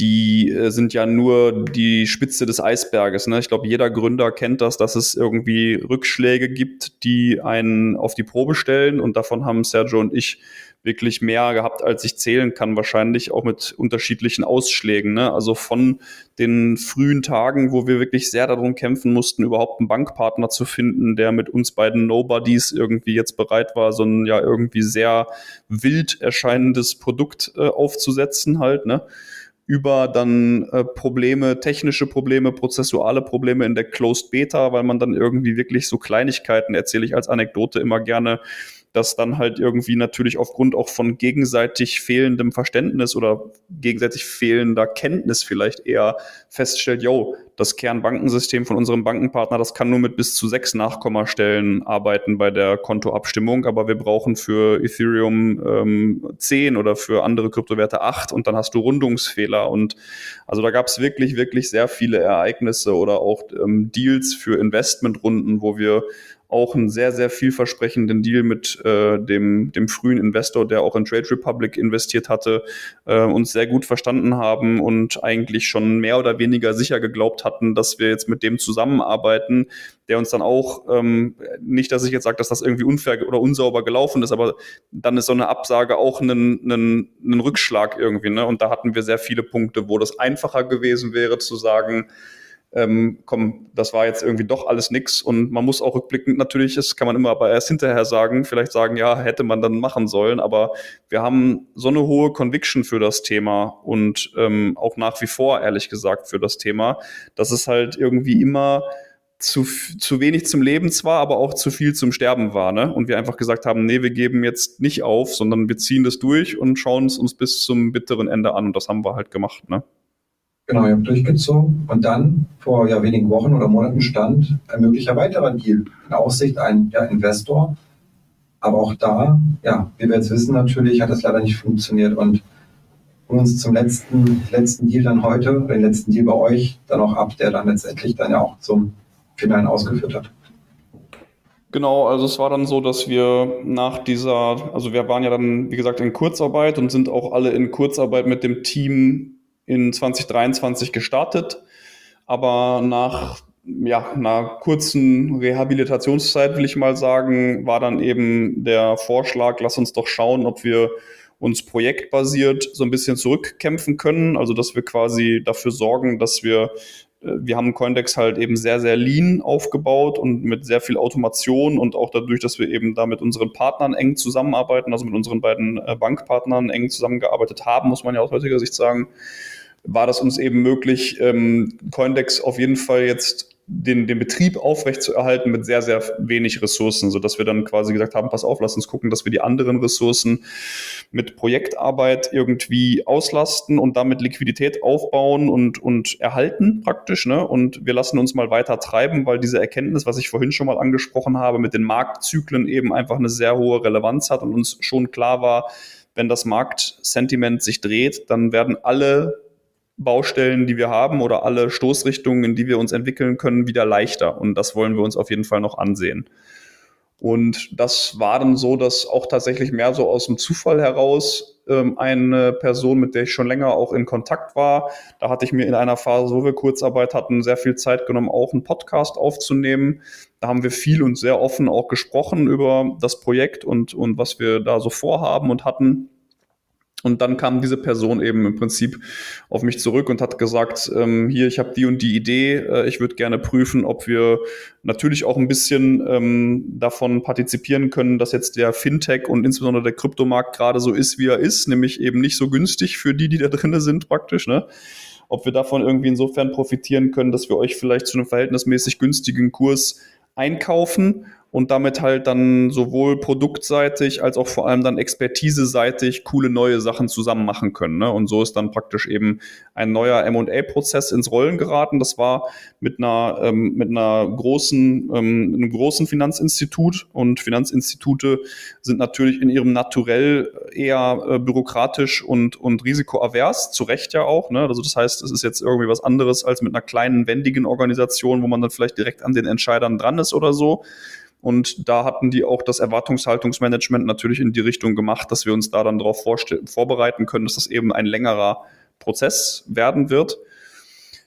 die äh, sind ja nur die Spitze des Eisberges. Ne? Ich glaube, jeder Gründer kennt das, dass es irgendwie Rückschläge gibt, die einen auf die Probe stellen. Und davon haben Sergio und ich wirklich mehr gehabt, als ich zählen kann, wahrscheinlich auch mit unterschiedlichen Ausschlägen. Ne? Also von den frühen Tagen, wo wir wirklich sehr darum kämpfen mussten, überhaupt einen Bankpartner zu finden, der mit uns beiden Nobodies irgendwie jetzt bereit war, so ein ja irgendwie sehr wild erscheinendes Produkt äh, aufzusetzen halt, ne? über dann äh, Probleme, technische Probleme, prozessuale Probleme in der Closed Beta, weil man dann irgendwie wirklich so Kleinigkeiten, erzähle ich als Anekdote immer gerne, dass dann halt irgendwie natürlich aufgrund auch von gegenseitig fehlendem Verständnis oder gegenseitig fehlender Kenntnis vielleicht eher feststellt, yo, das Kernbankensystem von unserem Bankenpartner, das kann nur mit bis zu sechs Nachkommastellen arbeiten bei der Kontoabstimmung, aber wir brauchen für Ethereum ähm, 10 oder für andere Kryptowerte 8 und dann hast du Rundungsfehler. Und also da gab es wirklich, wirklich sehr viele Ereignisse oder auch ähm, Deals für Investmentrunden, wo wir auch einen sehr, sehr vielversprechenden Deal mit äh, dem, dem frühen Investor, der auch in Trade Republic investiert hatte, äh, uns sehr gut verstanden haben und eigentlich schon mehr oder weniger sicher geglaubt hatten, dass wir jetzt mit dem zusammenarbeiten, der uns dann auch, ähm, nicht, dass ich jetzt sage, dass das irgendwie unfair oder unsauber gelaufen ist, aber dann ist so eine Absage auch ein, ein, ein Rückschlag irgendwie. Ne? Und da hatten wir sehr viele Punkte, wo das einfacher gewesen wäre zu sagen, ähm, komm, das war jetzt irgendwie doch alles nix. Und man muss auch rückblickend natürlich, das kann man immer aber erst hinterher sagen, vielleicht sagen, ja, hätte man dann machen sollen. Aber wir haben so eine hohe Conviction für das Thema und ähm, auch nach wie vor, ehrlich gesagt, für das Thema, dass es halt irgendwie immer zu, zu wenig zum Leben zwar, aber auch zu viel zum Sterben war. Ne? Und wir einfach gesagt haben, nee, wir geben jetzt nicht auf, sondern wir ziehen das durch und schauen es uns bis zum bitteren Ende an. Und das haben wir halt gemacht. Ne? Genau, ihr habt durchgezogen und dann vor ja, wenigen Wochen oder Monaten stand ein möglicher weiterer Deal in Aussicht, ein ja, Investor. Aber auch da, ja, wie wir jetzt wissen, natürlich hat das leider nicht funktioniert und holen uns zum letzten, letzten Deal dann heute, den letzten Deal bei euch, dann auch ab, der dann letztendlich dann ja auch zum Finalen ausgeführt hat. Genau, also es war dann so, dass wir nach dieser, also wir waren ja dann, wie gesagt, in Kurzarbeit und sind auch alle in Kurzarbeit mit dem Team in 2023 gestartet, aber nach ja, einer kurzen Rehabilitationszeit, will ich mal sagen, war dann eben der Vorschlag, lass uns doch schauen, ob wir uns projektbasiert so ein bisschen zurückkämpfen können. Also, dass wir quasi dafür sorgen, dass wir äh, wir haben Coindex halt eben sehr, sehr lean aufgebaut und mit sehr viel Automation und auch dadurch, dass wir eben da mit unseren Partnern eng zusammenarbeiten, also mit unseren beiden äh, Bankpartnern eng zusammengearbeitet haben, muss man ja aus heutiger Sicht sagen, war das uns eben möglich, ähm, Coindex auf jeden Fall jetzt den, den Betrieb aufrechtzuerhalten mit sehr, sehr wenig Ressourcen, sodass wir dann quasi gesagt haben, pass auf, lass uns gucken, dass wir die anderen Ressourcen mit Projektarbeit irgendwie auslasten und damit Liquidität aufbauen und, und erhalten praktisch. Ne? Und wir lassen uns mal weiter treiben, weil diese Erkenntnis, was ich vorhin schon mal angesprochen habe, mit den Marktzyklen eben einfach eine sehr hohe Relevanz hat und uns schon klar war, wenn das Marktsentiment sich dreht, dann werden alle Baustellen, die wir haben oder alle Stoßrichtungen, in die wir uns entwickeln können, wieder leichter. Und das wollen wir uns auf jeden Fall noch ansehen. Und das war dann so, dass auch tatsächlich mehr so aus dem Zufall heraus ähm, eine Person, mit der ich schon länger auch in Kontakt war, da hatte ich mir in einer Phase, wo wir Kurzarbeit hatten, sehr viel Zeit genommen, auch einen Podcast aufzunehmen. Da haben wir viel und sehr offen auch gesprochen über das Projekt und, und was wir da so vorhaben und hatten. Und dann kam diese Person eben im Prinzip auf mich zurück und hat gesagt, ähm, hier, ich habe die und die Idee, äh, ich würde gerne prüfen, ob wir natürlich auch ein bisschen ähm, davon partizipieren können, dass jetzt der Fintech und insbesondere der Kryptomarkt gerade so ist, wie er ist, nämlich eben nicht so günstig für die, die da drinnen sind praktisch. Ne? Ob wir davon irgendwie insofern profitieren können, dass wir euch vielleicht zu einem verhältnismäßig günstigen Kurs einkaufen und damit halt dann sowohl produktseitig als auch vor allem dann expertiseseitig coole neue Sachen zusammen machen können. Ne? Und so ist dann praktisch eben ein neuer M&A-Prozess ins Rollen geraten. Das war mit einer, ähm, mit einer großen, ähm, einem großen Finanzinstitut und Finanzinstitute sind natürlich in ihrem Naturell eher äh, bürokratisch und, und risikoavers, zu Recht ja auch. Ne? Also das heißt, es ist jetzt irgendwie was anderes als mit einer kleinen, wendigen Organisation, wo man dann vielleicht direkt an den Entscheidern dran ist oder so. Und da hatten die auch das Erwartungshaltungsmanagement natürlich in die Richtung gemacht, dass wir uns da dann darauf vorbereiten können, dass das eben ein längerer Prozess werden wird.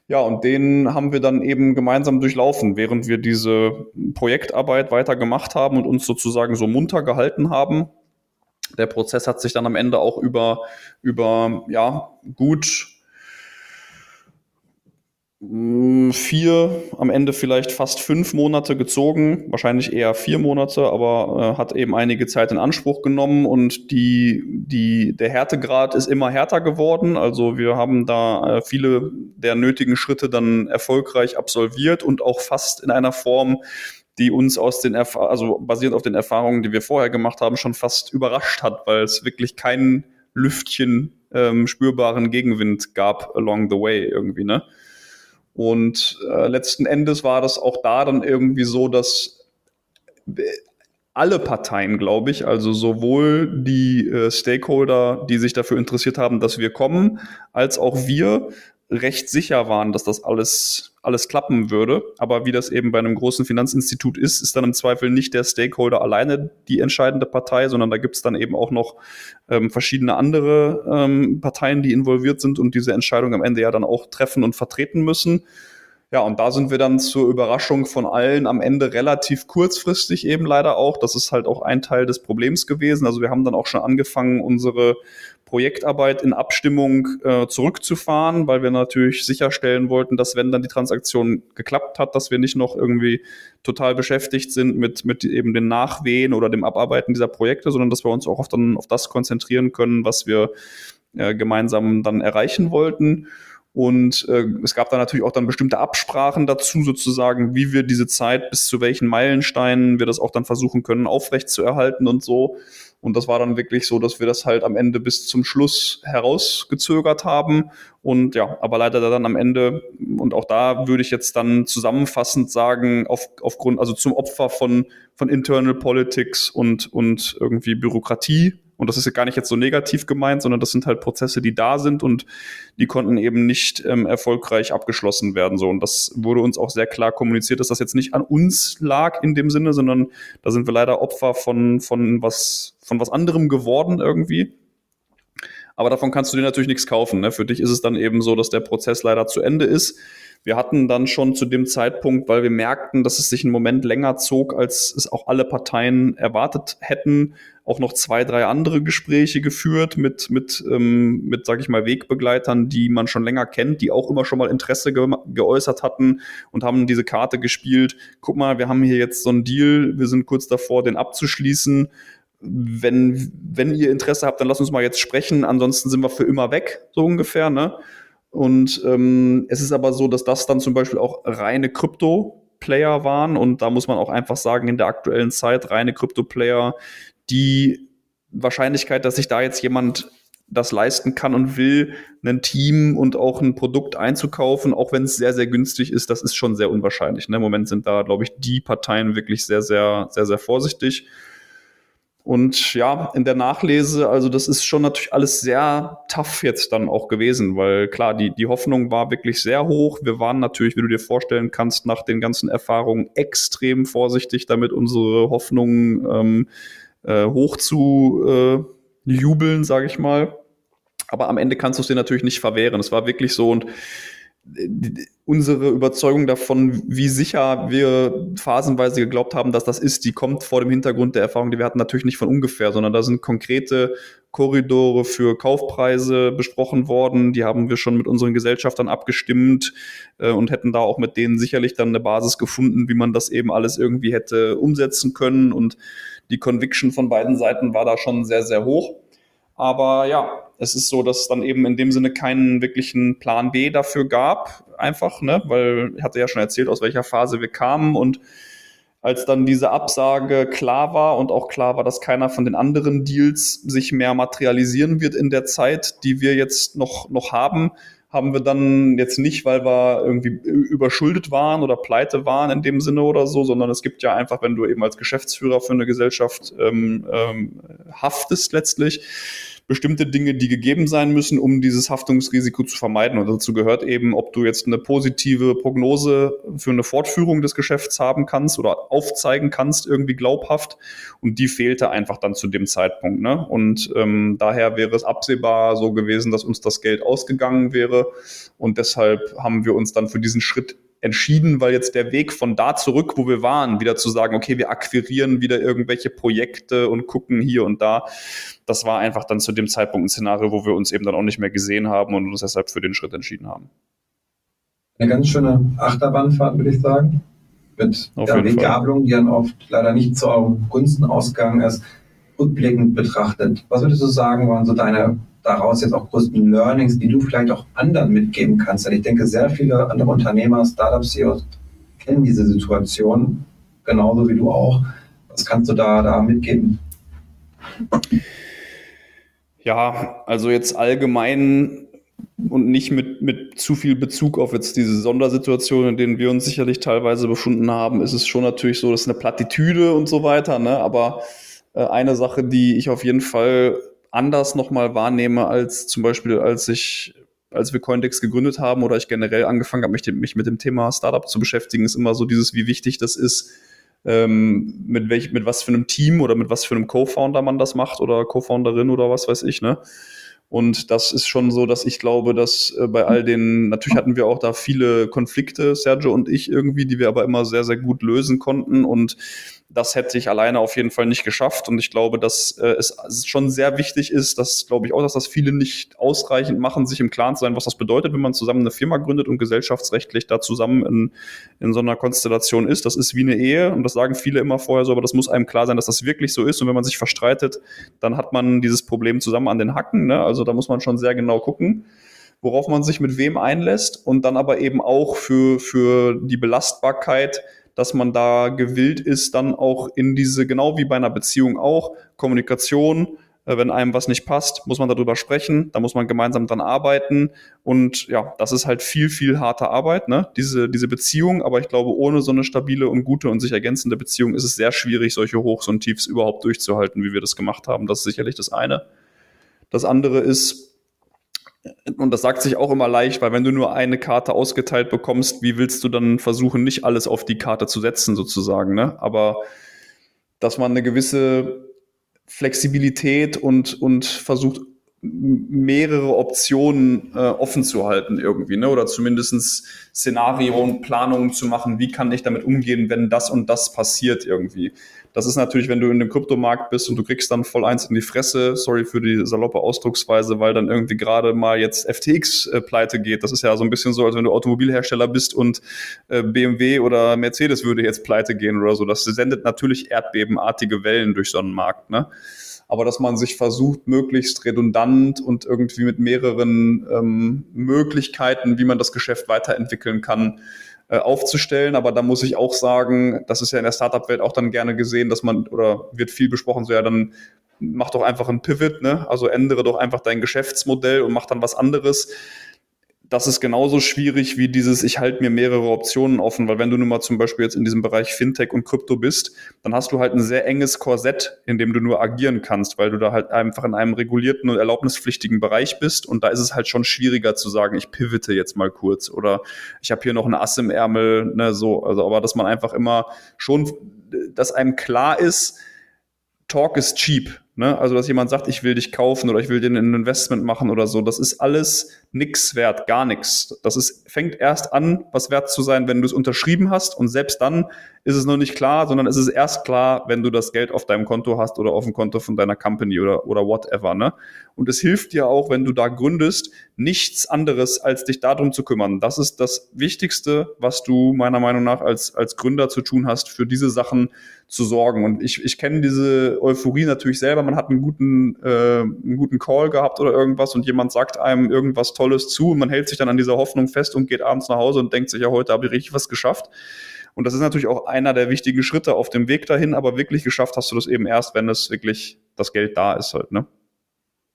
Ja, und den haben wir dann eben gemeinsam durchlaufen, während wir diese Projektarbeit weiter gemacht haben und uns sozusagen so munter gehalten haben. Der Prozess hat sich dann am Ende auch über, über ja, gut vier, am Ende vielleicht fast fünf Monate gezogen, wahrscheinlich eher vier Monate, aber äh, hat eben einige Zeit in Anspruch genommen und die, die, der Härtegrad ist immer härter geworden. Also wir haben da äh, viele der nötigen Schritte dann erfolgreich absolviert und auch fast in einer Form, die uns aus den, Erf also basierend auf den Erfahrungen, die wir vorher gemacht haben, schon fast überrascht hat, weil es wirklich keinen Lüftchen ähm, spürbaren Gegenwind gab along the way irgendwie, ne? Und äh, letzten Endes war das auch da dann irgendwie so, dass alle Parteien, glaube ich, also sowohl die äh, Stakeholder, die sich dafür interessiert haben, dass wir kommen, als auch wir recht sicher waren, dass das alles, alles klappen würde. Aber wie das eben bei einem großen Finanzinstitut ist, ist dann im Zweifel nicht der Stakeholder alleine die entscheidende Partei, sondern da gibt es dann eben auch noch ähm, verschiedene andere ähm, Parteien, die involviert sind und diese Entscheidung am Ende ja dann auch treffen und vertreten müssen. Ja, und da sind wir dann zur Überraschung von allen am Ende relativ kurzfristig eben leider auch. Das ist halt auch ein Teil des Problems gewesen. Also wir haben dann auch schon angefangen, unsere Projektarbeit in Abstimmung äh, zurückzufahren, weil wir natürlich sicherstellen wollten, dass wenn dann die Transaktion geklappt hat, dass wir nicht noch irgendwie total beschäftigt sind mit, mit eben den Nachwehen oder dem Abarbeiten dieser Projekte, sondern dass wir uns auch auf, dann auf das konzentrieren können, was wir äh, gemeinsam dann erreichen wollten. Und äh, es gab da natürlich auch dann bestimmte Absprachen dazu, sozusagen, wie wir diese Zeit bis zu welchen Meilensteinen wir das auch dann versuchen können, aufrechtzuerhalten und so. Und das war dann wirklich so, dass wir das halt am Ende bis zum Schluss herausgezögert haben. Und ja, aber leider dann am Ende, und auch da würde ich jetzt dann zusammenfassend sagen, auf, aufgrund, also zum Opfer von, von Internal Politics und, und irgendwie Bürokratie und das ist ja gar nicht jetzt so negativ gemeint, sondern das sind halt Prozesse, die da sind und die konnten eben nicht ähm, erfolgreich abgeschlossen werden. So. Und das wurde uns auch sehr klar kommuniziert, dass das jetzt nicht an uns lag in dem Sinne, sondern da sind wir leider Opfer von, von was, von was anderem geworden irgendwie. Aber davon kannst du dir natürlich nichts kaufen. Ne? Für dich ist es dann eben so, dass der Prozess leider zu Ende ist. Wir hatten dann schon zu dem Zeitpunkt, weil wir merkten, dass es sich einen Moment länger zog, als es auch alle Parteien erwartet hätten, auch noch zwei, drei andere Gespräche geführt mit, mit, ähm, mit sage ich mal, Wegbegleitern, die man schon länger kennt, die auch immer schon mal Interesse ge geäußert hatten und haben diese Karte gespielt. Guck mal, wir haben hier jetzt so einen Deal, wir sind kurz davor, den abzuschließen. Wenn, wenn ihr Interesse habt, dann lasst uns mal jetzt sprechen. Ansonsten sind wir für immer weg, so ungefähr. Ne? Und ähm, es ist aber so, dass das dann zum Beispiel auch reine Krypto-Player waren. Und da muss man auch einfach sagen, in der aktuellen Zeit reine Krypto-Player, die Wahrscheinlichkeit, dass sich da jetzt jemand das leisten kann und will, ein Team und auch ein Produkt einzukaufen, auch wenn es sehr, sehr günstig ist, das ist schon sehr unwahrscheinlich. Ne? Im Moment sind da, glaube ich, die Parteien wirklich sehr, sehr, sehr, sehr vorsichtig. Und ja, in der Nachlese, also das ist schon natürlich alles sehr tough jetzt dann auch gewesen, weil klar, die, die Hoffnung war wirklich sehr hoch. Wir waren natürlich, wie du dir vorstellen kannst, nach den ganzen Erfahrungen extrem vorsichtig damit, unsere Hoffnungen ähm, äh, hoch zu äh, jubeln, sage ich mal. Aber am Ende kannst du es dir natürlich nicht verwehren. Es war wirklich so und unsere Überzeugung davon, wie sicher wir phasenweise geglaubt haben, dass das ist, die kommt vor dem Hintergrund der Erfahrung, die wir hatten, natürlich nicht von ungefähr, sondern da sind konkrete Korridore für Kaufpreise besprochen worden. Die haben wir schon mit unseren Gesellschaftern abgestimmt äh, und hätten da auch mit denen sicherlich dann eine Basis gefunden, wie man das eben alles irgendwie hätte umsetzen können. Und die Conviction von beiden Seiten war da schon sehr, sehr hoch. Aber ja, es ist so, dass es dann eben in dem Sinne keinen wirklichen Plan B dafür gab, einfach, ne? weil ich hatte ja schon erzählt, aus welcher Phase wir kamen und als dann diese Absage klar war und auch klar war, dass keiner von den anderen Deals sich mehr materialisieren wird in der Zeit, die wir jetzt noch, noch haben, haben wir dann jetzt nicht, weil wir irgendwie überschuldet waren oder pleite waren in dem Sinne oder so, sondern es gibt ja einfach, wenn du eben als Geschäftsführer für eine Gesellschaft ähm, ähm, haftest letztlich, bestimmte Dinge, die gegeben sein müssen, um dieses Haftungsrisiko zu vermeiden. Und dazu gehört eben, ob du jetzt eine positive Prognose für eine Fortführung des Geschäfts haben kannst oder aufzeigen kannst, irgendwie glaubhaft. Und die fehlte einfach dann zu dem Zeitpunkt. Ne? Und ähm, daher wäre es absehbar so gewesen, dass uns das Geld ausgegangen wäre. Und deshalb haben wir uns dann für diesen Schritt entschieden, weil jetzt der Weg von da zurück, wo wir waren, wieder zu sagen, okay, wir akquirieren wieder irgendwelche Projekte und gucken hier und da, das war einfach dann zu dem Zeitpunkt ein Szenario, wo wir uns eben dann auch nicht mehr gesehen haben und uns deshalb für den Schritt entschieden haben. Eine ganz schöne Achterbahnfahrt, würde ich sagen. Mit Auf der Weggabelung, die dann oft leider nicht zu eurem Gunsten ausgegangen ist, rückblickend betrachtet. Was würdest du sagen, waren so deine daraus jetzt auch größten Learnings, die du vielleicht auch anderen mitgeben kannst? Denn ich denke, sehr viele andere Unternehmer, Startup-CEOs kennen diese Situation genauso wie du auch. Was kannst du da, da mitgeben? Ja, also jetzt allgemein und nicht mit, mit zu viel Bezug auf jetzt diese Sondersituation, in denen wir uns sicherlich teilweise befunden haben, ist es schon natürlich so, dass ist eine Plattitüde und so weiter, ne? aber äh, eine Sache, die ich auf jeden Fall anders nochmal wahrnehme, als zum Beispiel, als ich, als wir Coindex gegründet haben oder ich generell angefangen habe, mich, mich mit dem Thema Startup zu beschäftigen, ist immer so dieses, wie wichtig das ist, ähm, mit welch, mit was für einem Team oder mit was für einem Co-Founder man das macht oder Co-Founderin oder was weiß ich, ne? Und das ist schon so, dass ich glaube, dass äh, bei all den, natürlich hatten wir auch da viele Konflikte, Sergio und ich irgendwie, die wir aber immer sehr, sehr gut lösen konnten. Und das hätte ich alleine auf jeden Fall nicht geschafft. Und ich glaube, dass äh, es schon sehr wichtig ist, dass glaube ich auch, dass das viele nicht ausreichend machen, sich im Klaren zu sein, was das bedeutet, wenn man zusammen eine Firma gründet und gesellschaftsrechtlich da zusammen in, in so einer Konstellation ist. Das ist wie eine Ehe und das sagen viele immer vorher so, aber das muss einem klar sein, dass das wirklich so ist. Und wenn man sich verstreitet, dann hat man dieses Problem zusammen an den Hacken. Ne? Also da muss man schon sehr genau gucken worauf man sich mit wem einlässt und dann aber eben auch für, für die Belastbarkeit dass man da gewillt ist, dann auch in diese, genau wie bei einer Beziehung auch, Kommunikation, äh, wenn einem was nicht passt, muss man darüber sprechen, da muss man gemeinsam dran arbeiten und ja, das ist halt viel, viel harte Arbeit, ne? diese, diese Beziehung, aber ich glaube, ohne so eine stabile und gute und sich ergänzende Beziehung ist es sehr schwierig, solche Hochs und Tiefs überhaupt durchzuhalten, wie wir das gemacht haben. Das ist sicherlich das eine. Das andere ist, und das sagt sich auch immer leicht, weil wenn du nur eine Karte ausgeteilt bekommst, wie willst du dann versuchen, nicht alles auf die Karte zu setzen, sozusagen, ne? Aber dass man eine gewisse Flexibilität und, und versucht, mehrere Optionen äh, offen zu halten irgendwie, ne? Oder zumindest Szenario und Planungen zu machen, wie kann ich damit umgehen, wenn das und das passiert irgendwie. Das ist natürlich, wenn du in dem Kryptomarkt bist und du kriegst dann voll eins in die Fresse, sorry für die saloppe Ausdrucksweise, weil dann irgendwie gerade mal jetzt FTX äh, pleite geht. Das ist ja so ein bisschen so, als wenn du Automobilhersteller bist und äh, BMW oder Mercedes würde jetzt pleite gehen oder so. Das sendet natürlich erdbebenartige Wellen durch so einen Markt, ne? aber dass man sich versucht, möglichst redundant und irgendwie mit mehreren ähm, Möglichkeiten, wie man das Geschäft weiterentwickeln kann, äh, aufzustellen. Aber da muss ich auch sagen, das ist ja in der Startup-Welt auch dann gerne gesehen, dass man, oder wird viel besprochen, so ja, dann mach doch einfach ein Pivot, ne? Also ändere doch einfach dein Geschäftsmodell und mach dann was anderes das ist genauso schwierig wie dieses, ich halte mir mehrere Optionen offen, weil wenn du nun mal zum Beispiel jetzt in diesem Bereich Fintech und Krypto bist, dann hast du halt ein sehr enges Korsett, in dem du nur agieren kannst, weil du da halt einfach in einem regulierten und erlaubnispflichtigen Bereich bist und da ist es halt schon schwieriger zu sagen, ich pivote jetzt mal kurz oder ich habe hier noch eine Ass im Ärmel, ne, so, also aber dass man einfach immer schon, dass einem klar ist, Talk is cheap. Ne? Also, dass jemand sagt, ich will dich kaufen oder ich will dir ein Investment machen oder so, das ist alles nix wert, gar nichts. Das ist, fängt erst an, was wert zu sein, wenn du es unterschrieben hast und selbst dann ist es noch nicht klar, sondern es ist erst klar, wenn du das Geld auf deinem Konto hast oder auf dem Konto von deiner Company oder, oder whatever. Ne? Und es hilft dir auch, wenn du da gründest, nichts anderes, als dich darum zu kümmern. Das ist das Wichtigste, was du meiner Meinung nach als, als Gründer zu tun hast, für diese Sachen zu sorgen. Und ich, ich kenne diese Euphorie natürlich selber. Man hat einen guten, äh, einen guten Call gehabt oder irgendwas und jemand sagt einem irgendwas Tolles zu und man hält sich dann an dieser Hoffnung fest und geht abends nach Hause und denkt sich, ja, heute habe ich richtig was geschafft. Und das ist natürlich auch einer der wichtigen Schritte auf dem Weg dahin, aber wirklich geschafft hast du das eben erst, wenn es wirklich das Geld da ist halt, ne?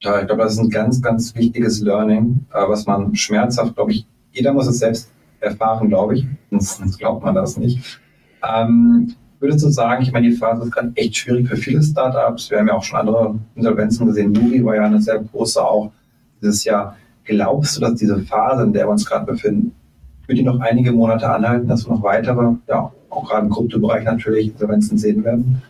Ja, ich glaube, das ist ein ganz, ganz wichtiges Learning, äh, was man schmerzhaft, glaube ich, jeder muss es selbst erfahren, glaube ich, sonst glaubt man das nicht. Ähm, würdest du sagen, ich meine, die Phase ist gerade echt schwierig für viele Startups. Wir haben ja auch schon andere Insolvenzen gesehen. Nuri war ja eine sehr große auch dieses Jahr. Glaubst du, dass diese Phase, in der wir uns gerade befinden, wird die noch einige Monate anhalten, dass wir noch weitere, ja, auch gerade im Kryptobereich natürlich Insolvenzen sehen werden?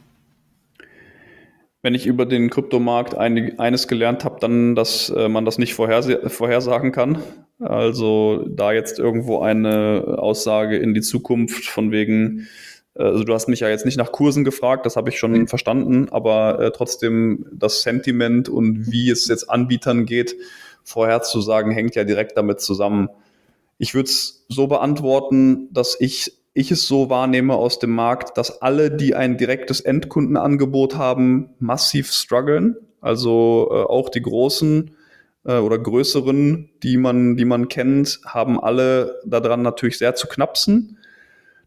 Wenn ich über den Kryptomarkt einig, eines gelernt habe, dann, dass äh, man das nicht vorherse vorhersagen kann. Also da jetzt irgendwo eine Aussage in die Zukunft von wegen, also du hast mich ja jetzt nicht nach Kursen gefragt, das habe ich schon mhm. verstanden, aber äh, trotzdem das Sentiment und wie es jetzt Anbietern geht, vorherzusagen, hängt ja direkt damit zusammen. Ich würde es so beantworten, dass ich, ich es so wahrnehme aus dem Markt, dass alle, die ein direktes Endkundenangebot haben, massiv strugglen. Also äh, auch die großen äh, oder größeren, die man, die man kennt, haben alle daran natürlich sehr zu knapsen,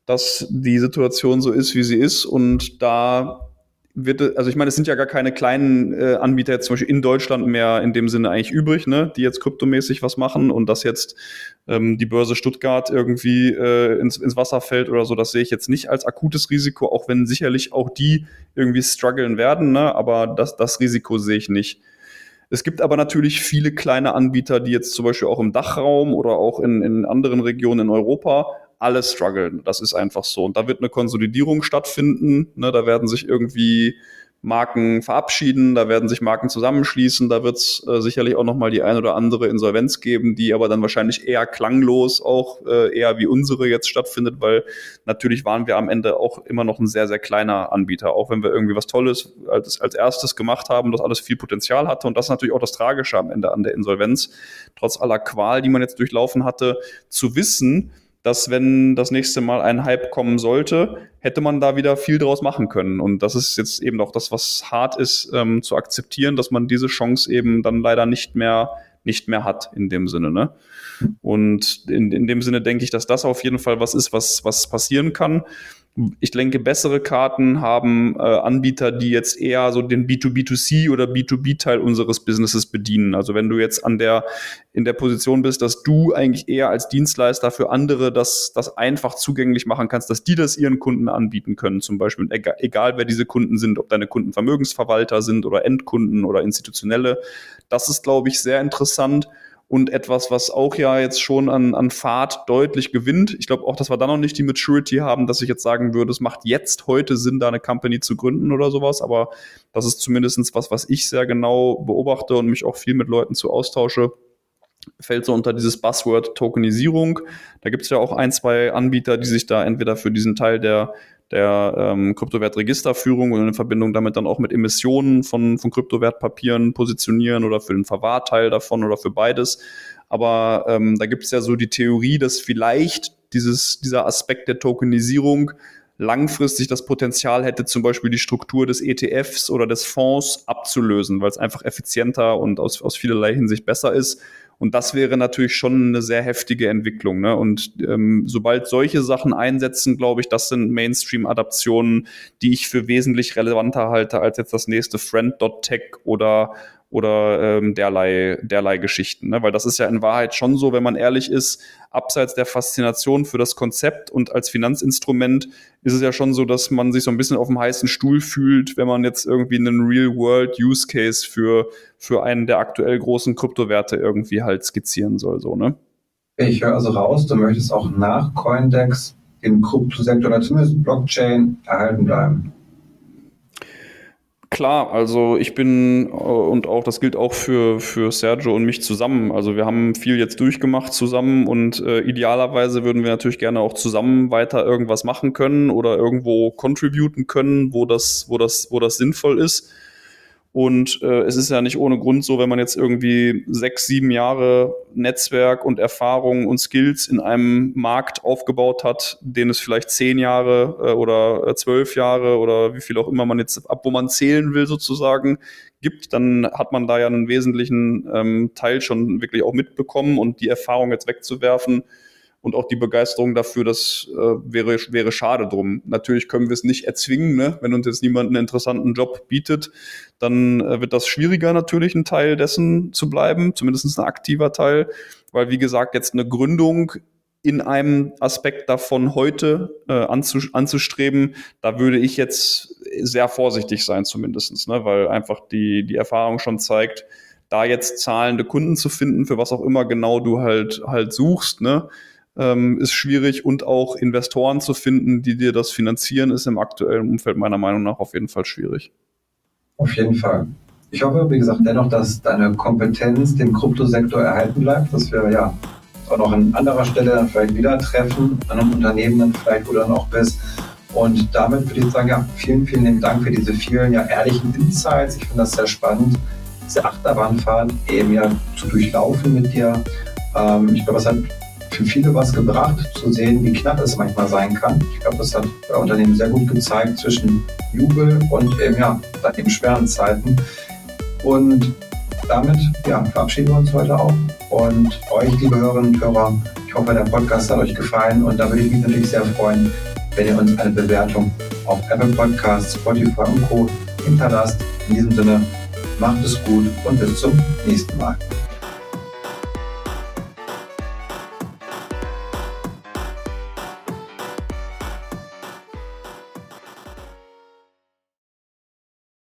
dass die Situation so ist, wie sie ist. Und da wird, also ich meine, es sind ja gar keine kleinen äh, Anbieter jetzt zum Beispiel in Deutschland mehr in dem Sinne eigentlich übrig, ne, die jetzt kryptomäßig was machen und dass jetzt ähm, die Börse Stuttgart irgendwie äh, ins, ins Wasser fällt oder so, das sehe ich jetzt nicht als akutes Risiko, auch wenn sicherlich auch die irgendwie strugglen werden, ne, aber das, das Risiko sehe ich nicht. Es gibt aber natürlich viele kleine Anbieter, die jetzt zum Beispiel auch im Dachraum oder auch in, in anderen Regionen in Europa alle strugglen. Das ist einfach so. Und da wird eine Konsolidierung stattfinden. Ne? Da werden sich irgendwie Marken verabschieden, da werden sich Marken zusammenschließen, da wird es äh, sicherlich auch nochmal die ein oder andere Insolvenz geben, die aber dann wahrscheinlich eher klanglos auch äh, eher wie unsere jetzt stattfindet, weil natürlich waren wir am Ende auch immer noch ein sehr, sehr kleiner Anbieter, auch wenn wir irgendwie was Tolles als, als erstes gemacht haben, das alles viel Potenzial hatte und das ist natürlich auch das Tragische am Ende an der Insolvenz, trotz aller Qual, die man jetzt durchlaufen hatte, zu wissen, dass wenn das nächste Mal ein Hype kommen sollte, hätte man da wieder viel draus machen können. Und das ist jetzt eben auch das, was hart ist, ähm, zu akzeptieren, dass man diese Chance eben dann leider nicht mehr, nicht mehr hat in dem Sinne. Ne? Und in, in dem Sinne denke ich, dass das auf jeden Fall was ist, was, was passieren kann. Ich denke, bessere Karten haben äh, Anbieter, die jetzt eher so den B2B2C oder B2B-Teil unseres Businesses bedienen. Also wenn du jetzt an der, in der Position bist, dass du eigentlich eher als Dienstleister für andere das, das einfach zugänglich machen kannst, dass die das ihren Kunden anbieten können, zum Beispiel, egal, egal wer diese Kunden sind, ob deine Kunden Vermögensverwalter sind oder Endkunden oder institutionelle. Das ist, glaube ich, sehr interessant und etwas, was auch ja jetzt schon an, an Fahrt deutlich gewinnt. Ich glaube auch, dass wir da noch nicht die Maturity haben, dass ich jetzt sagen würde, es macht jetzt heute Sinn, da eine Company zu gründen oder sowas, aber das ist zumindest was, was ich sehr genau beobachte und mich auch viel mit Leuten zu austausche fällt so unter dieses Buzzword Tokenisierung. Da gibt es ja auch ein, zwei Anbieter, die sich da entweder für diesen Teil der der ähm, Kryptowertregisterführung und in Verbindung damit dann auch mit Emissionen von, von Kryptowertpapieren positionieren oder für den Verwahrteil davon oder für beides. Aber ähm, da gibt es ja so die Theorie, dass vielleicht dieses, dieser Aspekt der Tokenisierung langfristig das Potenzial hätte, zum Beispiel die Struktur des ETFs oder des Fonds abzulösen, weil es einfach effizienter und aus, aus vielerlei Hinsicht besser ist. Und das wäre natürlich schon eine sehr heftige Entwicklung. Ne? Und ähm, sobald solche Sachen einsetzen, glaube ich, das sind Mainstream-Adaptionen, die ich für wesentlich relevanter halte als jetzt das nächste Friend.tech oder oder ähm, derlei, derlei Geschichten. Ne? Weil das ist ja in Wahrheit schon so, wenn man ehrlich ist, abseits der Faszination für das Konzept und als Finanzinstrument ist es ja schon so, dass man sich so ein bisschen auf dem heißen Stuhl fühlt, wenn man jetzt irgendwie einen Real-World-Use-Case für, für einen der aktuell großen Kryptowerte irgendwie halt skizzieren soll. So, ne? Ich höre also raus, du möchtest auch nach Coindex im Kryptosektor oder zumindest Blockchain erhalten bleiben. Klar, also ich bin äh, und auch das gilt auch für, für Sergio und mich zusammen. Also wir haben viel jetzt durchgemacht zusammen und äh, idealerweise würden wir natürlich gerne auch zusammen weiter irgendwas machen können oder irgendwo contributen können, wo das, wo das, wo das sinnvoll ist. Und äh, es ist ja nicht ohne Grund so, wenn man jetzt irgendwie sechs, sieben Jahre Netzwerk und Erfahrung und Skills in einem Markt aufgebaut hat, den es vielleicht zehn Jahre äh, oder äh, zwölf Jahre oder wie viel auch immer man jetzt, ab wo man zählen will sozusagen, gibt, dann hat man da ja einen wesentlichen ähm, Teil schon wirklich auch mitbekommen und die Erfahrung jetzt wegzuwerfen, und auch die Begeisterung dafür, das äh, wäre, wäre schade drum. Natürlich können wir es nicht erzwingen, ne? wenn uns jetzt niemand einen interessanten Job bietet, dann äh, wird das schwieriger natürlich ein Teil dessen zu bleiben, zumindest ein aktiver Teil, weil wie gesagt jetzt eine Gründung in einem Aspekt davon heute äh, anzustreben, da würde ich jetzt sehr vorsichtig sein zumindestens, ne? weil einfach die, die Erfahrung schon zeigt, da jetzt zahlende Kunden zu finden, für was auch immer genau du halt halt suchst, ne, ähm, ist schwierig und auch Investoren zu finden, die dir das finanzieren, ist im aktuellen Umfeld meiner Meinung nach auf jeden Fall schwierig. Auf jeden Fall. Ich hoffe, wie gesagt, dennoch, dass deine Kompetenz dem Kryptosektor erhalten bleibt, dass wir ja auch noch an anderer Stelle dann vielleicht wieder treffen, an einem Unternehmen dann vielleicht, wo du dann auch bist. Und damit würde ich sagen, ja, vielen, vielen Dank für diese vielen ja ehrlichen Insights. Ich finde das sehr spannend, diese Achterbahnfahrt eben ja zu durchlaufen mit dir. Ähm, ich glaube, es hat für viele was gebracht, zu sehen, wie knapp es manchmal sein kann. Ich glaube, das hat bei Unternehmen sehr gut gezeigt zwischen Jubel und eben, ja, dann eben schweren Zeiten. Und damit ja, verabschieden wir uns heute auch. Und euch, liebe Hörerinnen und Hörer, ich hoffe, der Podcast hat euch gefallen. Und da würde ich mich natürlich sehr freuen, wenn ihr uns eine Bewertung auf Apple Podcasts, Spotify und Co. hinterlasst. In diesem Sinne, macht es gut und bis zum nächsten Mal.